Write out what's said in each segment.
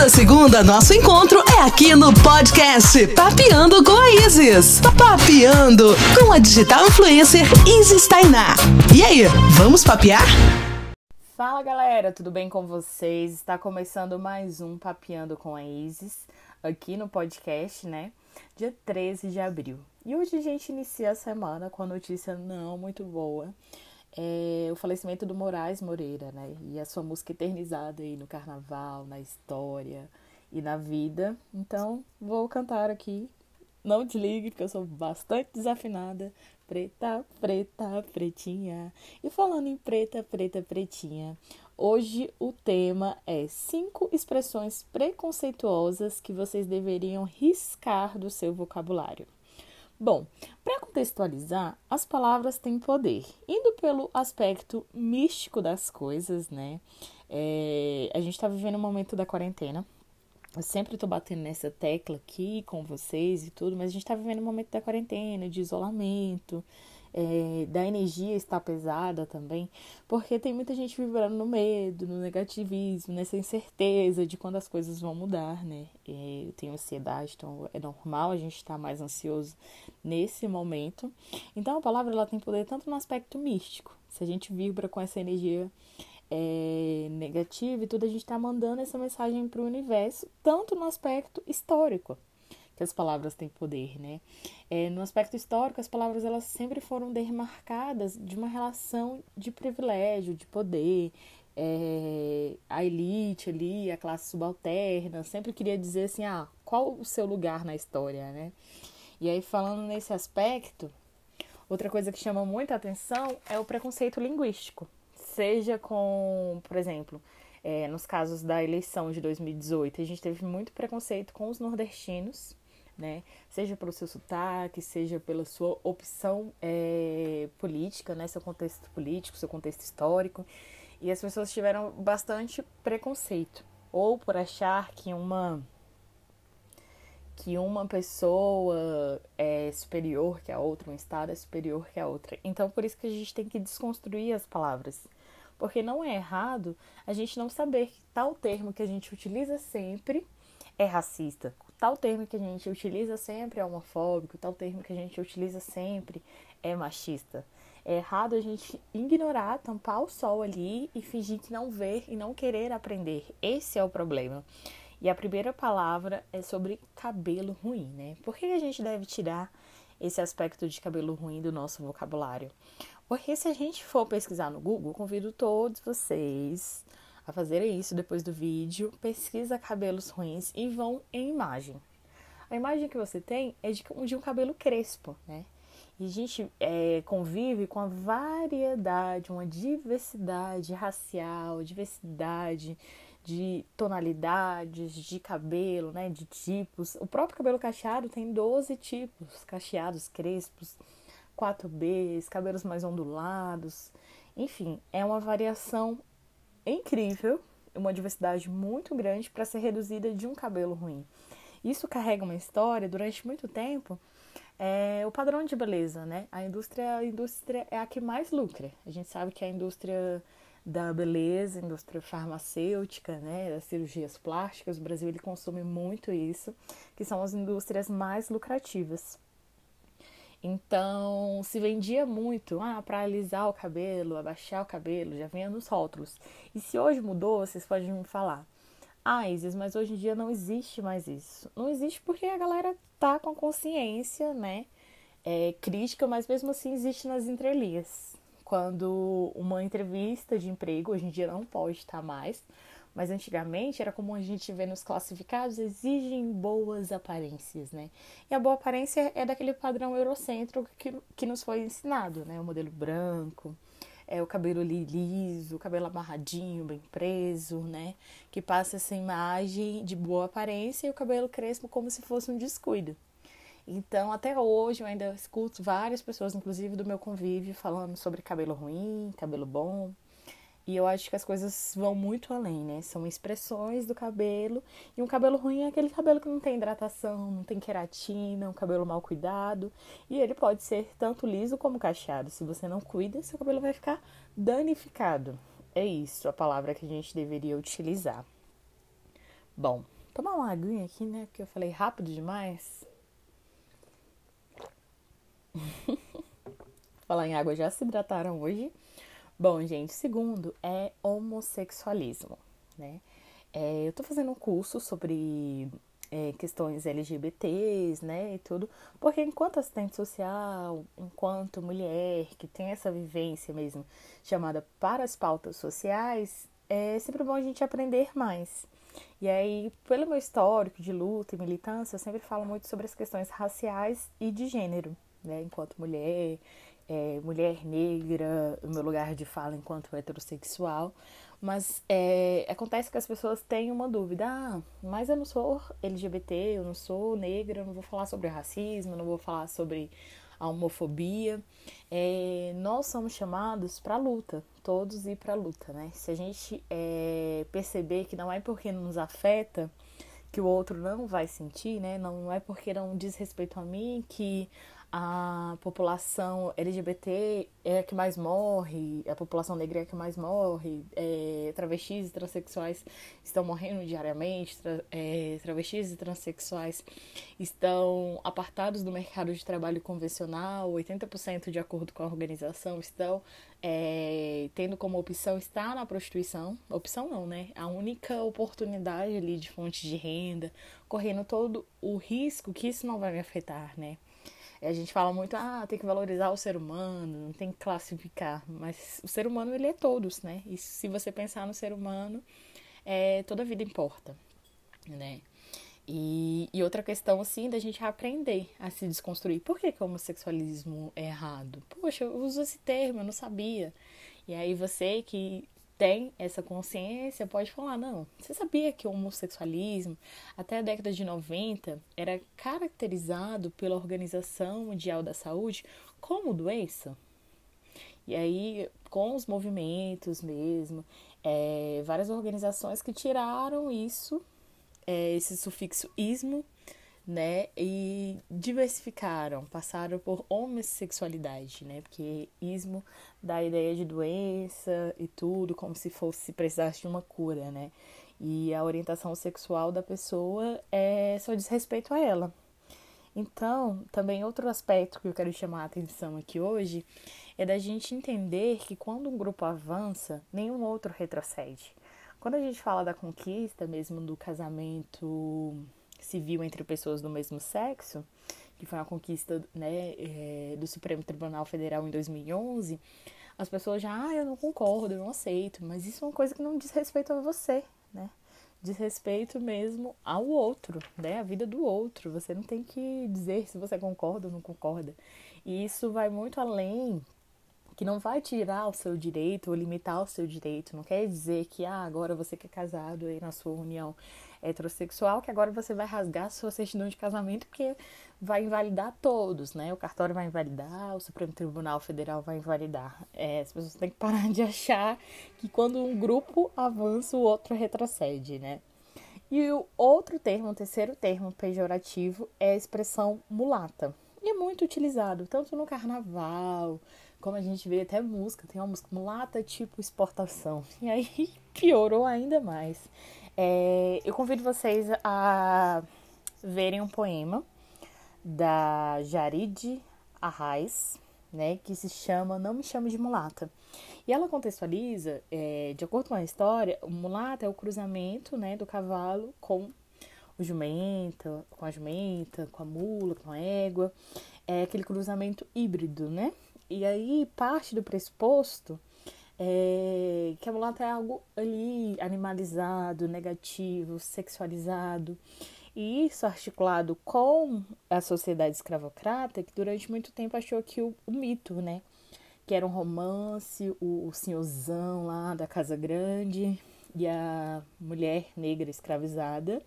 Toda segunda, nosso encontro é aqui no podcast Papeando com a Isis. Papeando com a digital influencer Isis Tainá. E aí, vamos papear? Fala galera, tudo bem com vocês? Está começando mais um Papeando com a Isis aqui no podcast, né? Dia 13 de abril. E hoje a gente inicia a semana com a notícia não muito boa é o falecimento do Moraes Moreira, né? E a sua música eternizada aí no carnaval, na história e na vida. Então, vou cantar aqui. Não desligue, porque eu sou bastante desafinada. Preta, preta, pretinha. E falando em preta, preta, pretinha, hoje o tema é cinco expressões preconceituosas que vocês deveriam riscar do seu vocabulário. Bom, para contextualizar, as palavras têm poder. Indo pelo aspecto místico das coisas, né? É, a gente está vivendo um momento da quarentena. Eu sempre estou batendo nessa tecla aqui com vocês e tudo, mas a gente está vivendo um momento da quarentena, de isolamento, é, da energia está pesada também, porque tem muita gente vibrando no medo, no negativismo, nessa incerteza de quando as coisas vão mudar, né? É, eu tenho ansiedade, então é normal a gente estar mais ansioso nesse momento. Então a palavra ela tem poder tanto no aspecto místico, se a gente vibra com essa energia é, negativa e tudo, a gente está mandando essa mensagem para o universo, tanto no aspecto histórico que as palavras têm poder, né? É, no aspecto histórico, as palavras elas sempre foram demarcadas de uma relação de privilégio, de poder. É, a elite ali, a classe subalterna, sempre queria dizer assim, ah, qual o seu lugar na história, né? E aí, falando nesse aspecto, outra coisa que chama muita atenção é o preconceito linguístico. Seja com, por exemplo, é, nos casos da eleição de 2018, a gente teve muito preconceito com os nordestinos, né? Seja pelo seu sotaque, seja pela sua opção é, política, né? Seu contexto político, seu contexto histórico. E as pessoas tiveram bastante preconceito. Ou por achar que uma que uma pessoa é superior que a outra, um estado é superior que a outra. Então, por isso que a gente tem que desconstruir as palavras. Porque não é errado a gente não saber que tal termo que a gente utiliza sempre é racista tal termo que a gente utiliza sempre é homofóbico, tal termo que a gente utiliza sempre é machista. É errado a gente ignorar, tampar o sol ali e fingir que não ver e não querer aprender. Esse é o problema. E a primeira palavra é sobre cabelo ruim, né? Por que a gente deve tirar esse aspecto de cabelo ruim do nosso vocabulário? Porque se a gente for pesquisar no Google, convido todos vocês a fazerem isso depois do vídeo, pesquisa cabelos ruins e vão em imagem. A imagem que você tem é de, de um cabelo crespo, né? E a gente é, convive com a variedade, uma diversidade racial, diversidade de tonalidades de cabelo, né, de tipos. O próprio cabelo cacheado tem 12 tipos, cacheados, crespos, 4Bs, cabelos mais ondulados. Enfim, é uma variação incrível, uma diversidade muito grande para ser reduzida de um cabelo ruim. Isso carrega uma história durante muito tempo. É o padrão de beleza, né? A indústria, a indústria é a que mais lucra. A gente sabe que a indústria da beleza, indústria farmacêutica, né, das cirurgias plásticas, o Brasil ele consome muito isso, que são as indústrias mais lucrativas. Então, se vendia muito, ah, para alisar o cabelo, abaixar o cabelo, já vinha nos rótulos. E se hoje mudou, vocês podem me falar. Ah, Isis, mas hoje em dia não existe mais isso. Não existe porque a galera tá com a consciência, né, é, crítica, mas mesmo assim existe nas entrelinhas. Quando uma entrevista de emprego, hoje em dia não pode estar mais, mas antigamente era comum a gente ver nos classificados exigem boas aparências, né? E a boa aparência é daquele padrão eurocêntrico que, que nos foi ensinado, né? O modelo branco, é o cabelo liso, o cabelo amarradinho, bem preso, né? Que passa essa imagem de boa aparência e o cabelo crespo como se fosse um descuido. Então, até hoje eu ainda escuto várias pessoas, inclusive do meu convívio, falando sobre cabelo ruim, cabelo bom. E eu acho que as coisas vão muito além, né? São expressões do cabelo. E um cabelo ruim é aquele cabelo que não tem hidratação, não tem queratina, um cabelo mal cuidado. E ele pode ser tanto liso como cacheado. Se você não cuida, seu cabelo vai ficar danificado. É isso a palavra que a gente deveria utilizar. Bom, tomar uma aguinha aqui, né? Porque eu falei rápido demais. Falar em água, já se hidrataram hoje? Bom, gente, segundo é homossexualismo, né? É, eu tô fazendo um curso sobre é, questões LGBTs, né, e tudo, porque enquanto assistente social, enquanto mulher que tem essa vivência mesmo chamada para as pautas sociais, é sempre bom a gente aprender mais. E aí, pelo meu histórico de luta e militância, eu sempre falo muito sobre as questões raciais e de gênero, né, enquanto mulher, é, mulher negra, o meu lugar de fala enquanto heterossexual. Mas é, acontece que as pessoas têm uma dúvida. Ah, mas eu não sou LGBT, eu não sou negra, eu não vou falar sobre racismo, eu não vou falar sobre a homofobia. É, nós somos chamados para luta, todos ir para luta, né? Se a gente é, perceber que não é porque nos afeta que o outro não vai sentir, né? Não é porque não diz respeito a mim que a população LGBT é a que mais morre, a população negra é a que mais morre, é, travestis e transexuais estão morrendo diariamente, tra, é, travestis e transexuais estão apartados do mercado de trabalho convencional, 80% de acordo com a organização estão é, tendo como opção estar na prostituição, opção não, né? A única oportunidade ali de fonte de renda, correndo todo o risco que isso não vai me afetar, né? A gente fala muito, ah, tem que valorizar o ser humano, não tem que classificar, mas o ser humano ele é todos, né? E se você pensar no ser humano, é, toda vida importa, né? E, e, outra questão, assim, da gente aprender a se desconstruir. Por que, que o homossexualismo é errado? Poxa, eu uso esse termo, eu não sabia. E aí você que tem essa consciência pode falar: não, você sabia que o homossexualismo, até a década de 90, era caracterizado pela Organização Mundial da Saúde como doença? E aí, com os movimentos mesmo, é, várias organizações que tiraram isso, é, esse sufixo ismo, né? E diversificaram, passaram por homossexualidade, né? Porque ismo dá a ideia de doença e tudo, como se fosse precisasse de uma cura, né? E a orientação sexual da pessoa é só diz respeito a ela. Então, também outro aspecto que eu quero chamar a atenção aqui hoje é da gente entender que quando um grupo avança, nenhum outro retrocede. Quando a gente fala da conquista mesmo do casamento civil entre pessoas do mesmo sexo, que foi uma conquista né, é, do Supremo Tribunal Federal em 2011, as pessoas já, ah, eu não concordo, eu não aceito, mas isso é uma coisa que não diz respeito a você, né? Diz respeito mesmo ao outro, né? A vida do outro. Você não tem que dizer se você concorda ou não concorda. E isso vai muito além que não vai tirar o seu direito ou limitar o seu direito. Não quer dizer que ah, agora você que é casado aí na sua união heterossexual, que agora você vai rasgar a sua certidão de casamento porque vai invalidar todos, né? O cartório vai invalidar, o Supremo Tribunal Federal vai invalidar. É, as pessoas têm que parar de achar que quando um grupo avança, o outro retrocede, né? E o outro termo, o terceiro termo pejorativo, é a expressão mulata. E é muito utilizado, tanto no carnaval, como a gente vê até música, tem uma música mulata tipo exportação. E aí piorou ainda mais. É, eu convido vocês a verem um poema da Jarid Arraes, né, que se chama Não Me Chame de Mulata. E ela contextualiza, é, de acordo com a história, o mulata é o cruzamento né, do cavalo com o jumenta, com a jumenta, com a mula, com a égua. É aquele cruzamento híbrido, né? E aí parte do pressuposto é, que a mulata é algo ali animalizado, negativo, sexualizado. E isso articulado com a sociedade escravocrata, que durante muito tempo achou que o, o mito, né? Que era um romance, o, o senhorzão lá da Casa Grande e a mulher negra escravizada,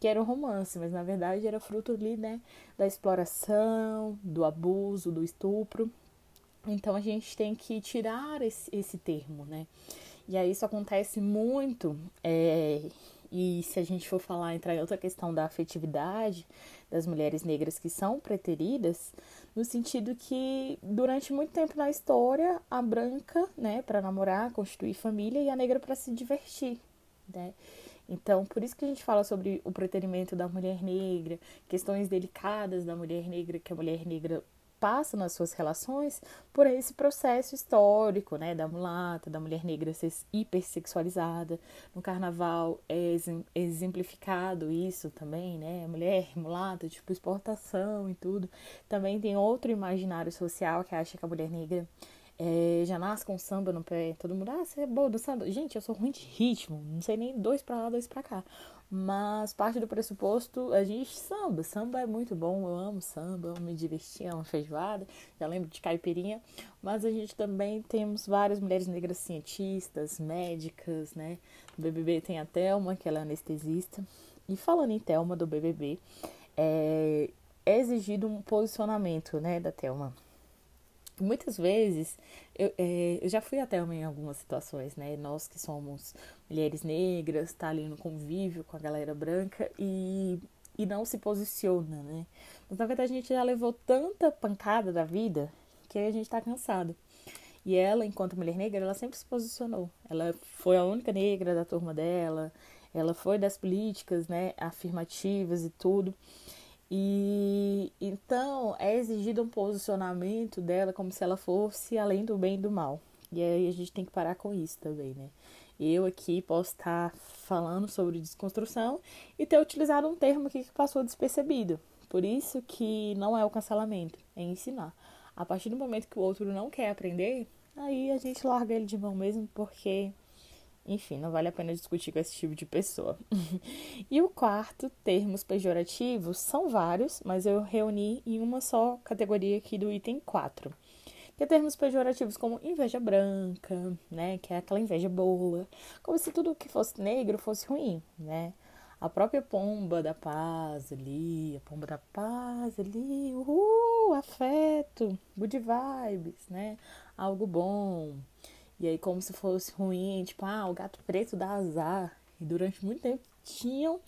que era um romance, mas na verdade era fruto ali, né? Da exploração, do abuso, do estupro. Então a gente tem que tirar esse, esse termo, né? E aí isso acontece muito é, e se a gente for falar, entrar em outra questão da afetividade das mulheres negras que são preteridas, no sentido que durante muito tempo na história, a branca, né, para namorar, constituir família e a negra para se divertir, né? Então, por isso que a gente fala sobre o preterimento da mulher negra, questões delicadas da mulher negra, que a mulher negra passa nas suas relações por esse processo histórico, né, da mulata, da mulher negra ser hipersexualizada. No carnaval é exemplificado isso também, né, mulher mulata, tipo exportação e tudo. Também tem outro imaginário social que acha que a mulher negra é, já nasce com samba no pé. Todo mundo, ah, você é boa do samba. Gente, eu sou ruim de ritmo, não sei nem dois pra lá, dois pra cá. Mas parte do pressuposto, a gente samba. Samba é muito bom, eu amo samba, eu me diverti, amo feijoada, já lembro de caipirinha. Mas a gente também temos várias mulheres negras cientistas, médicas, né? No BBB tem a Thelma, que ela é anestesista. E falando em Thelma do BBB, é, é exigido um posicionamento, né, da Thelma muitas vezes eu, é, eu já fui até em algumas situações, né? Nós que somos mulheres negras, tá ali no convívio com a galera branca e, e não se posiciona, né? Mas na verdade a gente já levou tanta pancada da vida que a gente tá cansado. E ela, enquanto mulher negra, ela sempre se posicionou. Ela foi a única negra da turma dela, ela foi das políticas, né, afirmativas e tudo. E então é exigido um posicionamento dela como se ela fosse além do bem e do mal. E aí a gente tem que parar com isso também, né? Eu aqui posso estar falando sobre desconstrução e ter utilizado um termo aqui que passou despercebido. Por isso que não é o cancelamento, é ensinar. A partir do momento que o outro não quer aprender, aí a gente larga ele de mão mesmo, porque enfim, não vale a pena discutir com esse tipo de pessoa. e o quarto, termos pejorativos, são vários, mas eu reuni em uma só categoria aqui do item 4. Que é termos pejorativos como inveja branca, né? Que é aquela inveja boa. Como se tudo que fosse negro fosse ruim, né? A própria pomba da paz ali, a pomba da paz ali, uhul, afeto, good vibes, né? Algo bom. E aí, como se fosse ruim, tipo, ah, o gato preto dá azar. E durante muito tempo tinham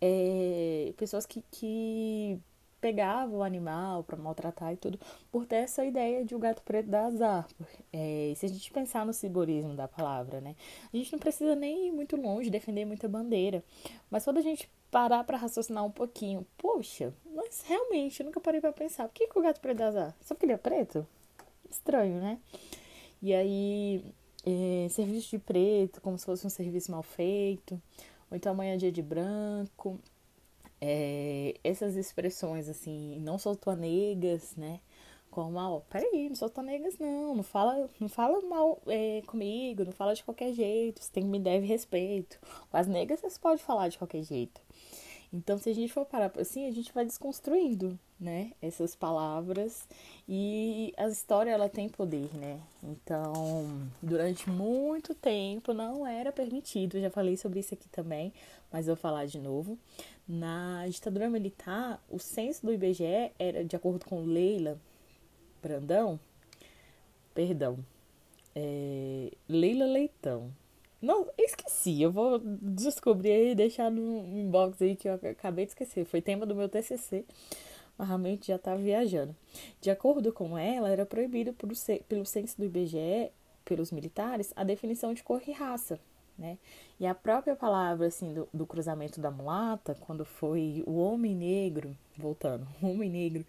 é, pessoas que, que pegavam o animal para maltratar e tudo, por ter essa ideia de o gato preto dar azar. É, se a gente pensar no simbolismo da palavra, né? A gente não precisa nem ir muito longe, defender muita bandeira. Mas quando a gente parar para raciocinar um pouquinho, poxa, mas realmente, eu nunca parei para pensar, por que, que o gato preto dá azar? Só porque ele é preto? Estranho, né? E aí, é, serviço de preto, como se fosse um serviço mal feito, ou então amanhã é dia de branco. É, essas expressões assim, não sou tua negas, né? Como, ó, peraí, não sou tua negas, não, não fala, não fala mal é, comigo, não fala de qualquer jeito, você tem que me deve respeito. Com as negas você pode falar de qualquer jeito. Então, se a gente for parar assim, a gente vai desconstruindo, né, essas palavras e a história ela tem poder, né? Então, durante muito tempo não era permitido, já falei sobre isso aqui também, mas vou falar de novo. Na ditadura militar, o censo do IBGE era, de acordo com Leila Brandão, perdão, é, Leila Leitão, não, esqueci. Eu vou descobrir e deixar no inbox aí que eu acabei de esquecer. Foi tema do meu TCC, mas realmente já estava viajando. De acordo com ela, era proibido pelo, pelo censo do IBGE, pelos militares, a definição de cor e raça. Né? E a própria palavra assim do, do cruzamento da mulata, quando foi o homem negro, voltando, o homem negro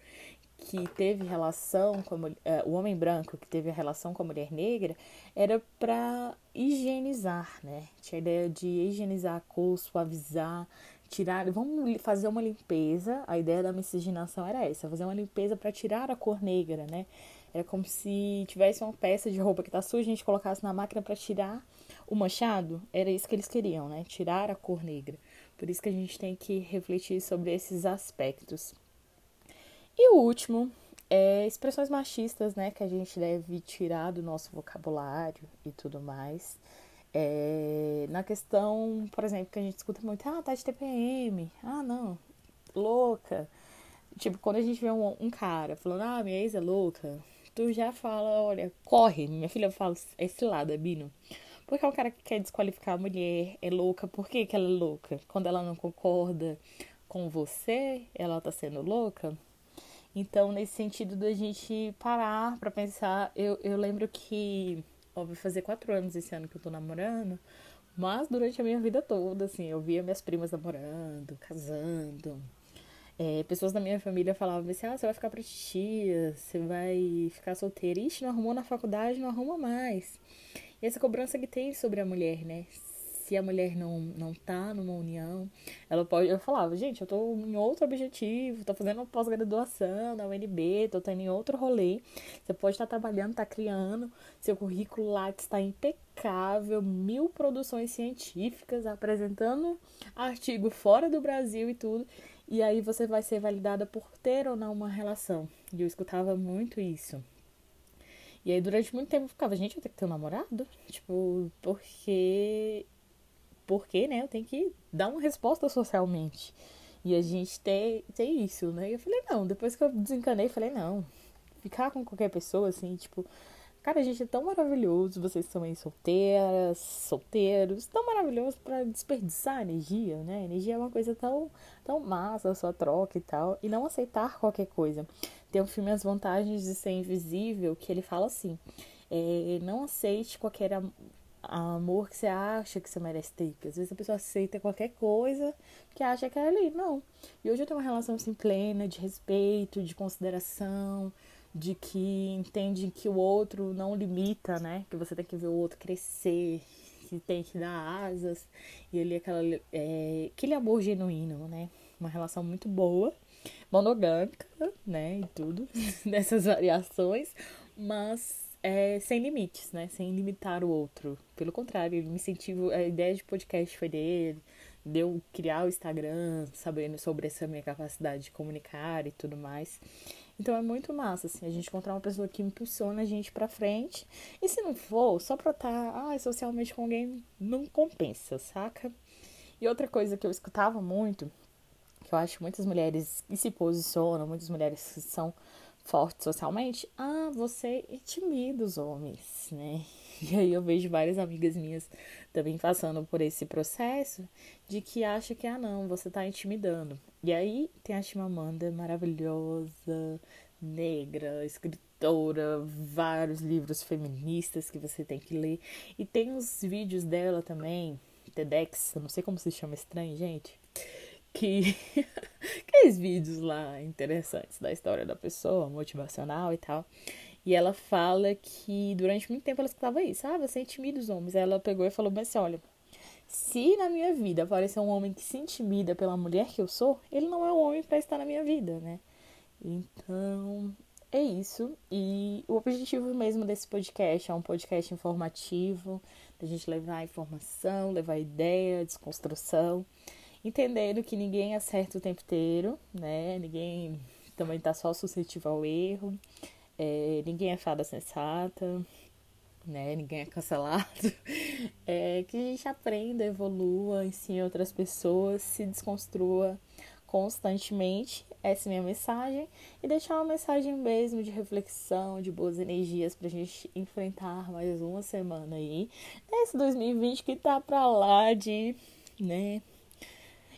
que teve relação com uh, o homem branco que teve a relação com a mulher negra era para higienizar, né? Tinha a ideia de higienizar a cor, suavizar, tirar, vamos fazer uma limpeza. A ideia da miscigenação era essa, fazer uma limpeza para tirar a cor negra, né? Era como se tivesse uma peça de roupa que tá suja, a gente colocasse na máquina para tirar o manchado. Era isso que eles queriam, né? Tirar a cor negra. Por isso que a gente tem que refletir sobre esses aspectos. E o último é expressões machistas, né, que a gente deve tirar do nosso vocabulário e tudo mais. É, na questão, por exemplo, que a gente escuta muito, ah, tá de TPM, ah, não, louca. Tipo, quando a gente vê um, um cara falando, ah, minha ex é louca, tu já fala, olha, corre. Minha filha fala esse lado, é Bino. Porque é um cara que quer desqualificar a mulher, é louca. Por que, que ela é louca? Quando ela não concorda com você, ela tá sendo louca? Então, nesse sentido da gente parar para pensar, eu, eu lembro que, ó, vai fazer quatro anos esse ano que eu tô namorando Mas durante a minha vida toda, assim, eu via minhas primas namorando, casando. É, pessoas da minha família falavam assim, ah, você vai ficar pra titia, você vai ficar solteira. Ixi, não arrumou na faculdade, não arruma mais. E essa cobrança que tem sobre a mulher, né? Se a mulher não, não tá numa união, ela pode. Eu falava, gente, eu tô em outro objetivo, tô fazendo uma pós-graduação na UNB, tô tendo em outro rolê. Você pode estar trabalhando, tá criando, seu currículo lá está impecável, mil produções científicas, apresentando artigo fora do Brasil e tudo. E aí você vai ser validada por ter ou não uma relação. E eu escutava muito isso. E aí, durante muito tempo, eu ficava, gente, eu tenho que ter um namorado? Tipo, porque porque, né, eu tenho que dar uma resposta socialmente. E a gente tem, tem isso, né? E eu falei, não, depois que eu desencanei, falei, não, ficar com qualquer pessoa, assim, tipo, cara, a gente é tão maravilhoso, vocês são aí solteiras, solteiros, tão maravilhoso para desperdiçar energia, né? Energia é uma coisa tão, tão massa, sua troca e tal, e não aceitar qualquer coisa. Tem um filme As Vantagens de Ser Invisível, que ele fala assim, é, não aceite qualquer amor que você acha que você merece ter. Porque às vezes a pessoa aceita qualquer coisa que acha que é ali. Não. E hoje eu tenho uma relação assim plena de respeito, de consideração, de que entende que o outro não limita, né? Que você tem que ver o outro crescer, que tem que dar asas. E é aquela, é, aquele amor genuíno, né? Uma relação muito boa, monogâmica, né? E tudo, dessas variações, mas é, sem limites, né? Sem limitar o outro. Pelo contrário, ele me incentivou. A ideia de podcast foi dele, deu criar o Instagram, sabendo sobre essa minha capacidade de comunicar e tudo mais. Então é muito massa, assim, a gente encontrar uma pessoa que impulsiona a gente pra frente. E se não for, só pra estar ah, socialmente com alguém, não compensa, saca? E outra coisa que eu escutava muito, que eu acho que muitas mulheres que se posicionam, muitas mulheres são forte socialmente, ah, você intimida os homens, né? E aí eu vejo várias amigas minhas também passando por esse processo de que acha que, ah, não, você tá intimidando. E aí tem a Chimamanda maravilhosa, negra, escritora, vários livros feministas que você tem que ler. E tem os vídeos dela também, TEDx, eu não sei como se chama estranho, gente que aqueles vídeos lá interessantes da história da pessoa, motivacional e tal. E ela fala que durante muito tempo ela escutava isso, ah, você intimida os homens. Aí ela pegou e falou mas assim, olha, se na minha vida aparecer um homem que se intimida pela mulher que eu sou, ele não é um homem para estar na minha vida, né? Então, é isso. E o objetivo mesmo desse podcast é um podcast informativo, da gente levar informação, levar ideia, desconstrução entendendo que ninguém acerta o tempo inteiro, né? Ninguém também tá só suscetível ao erro, é, ninguém é fada sensata, né? Ninguém é cancelado. É, que a gente aprenda, evolua, ensine outras pessoas, se desconstrua constantemente. Essa é minha mensagem. E deixar uma mensagem mesmo de reflexão, de boas energias pra gente enfrentar mais uma semana aí. Nesse 2020 que tá pra lá de, né?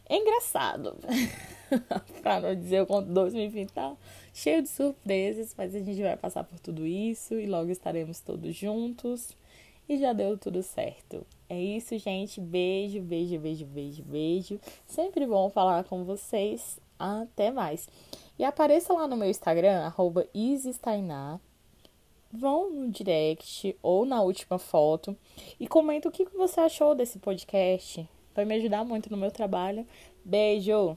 É engraçado. pra não dizer o conto 2020 tá cheio de surpresas, mas a gente vai passar por tudo isso e logo estaremos todos juntos. E já deu tudo certo. É isso, gente. Beijo, beijo, beijo, beijo, beijo. Sempre bom falar com vocês. Até mais. E apareça lá no meu Instagram, arroba Vão no direct ou na última foto e comenta o que você achou desse podcast. Vai me ajudar muito no meu trabalho. Beijo!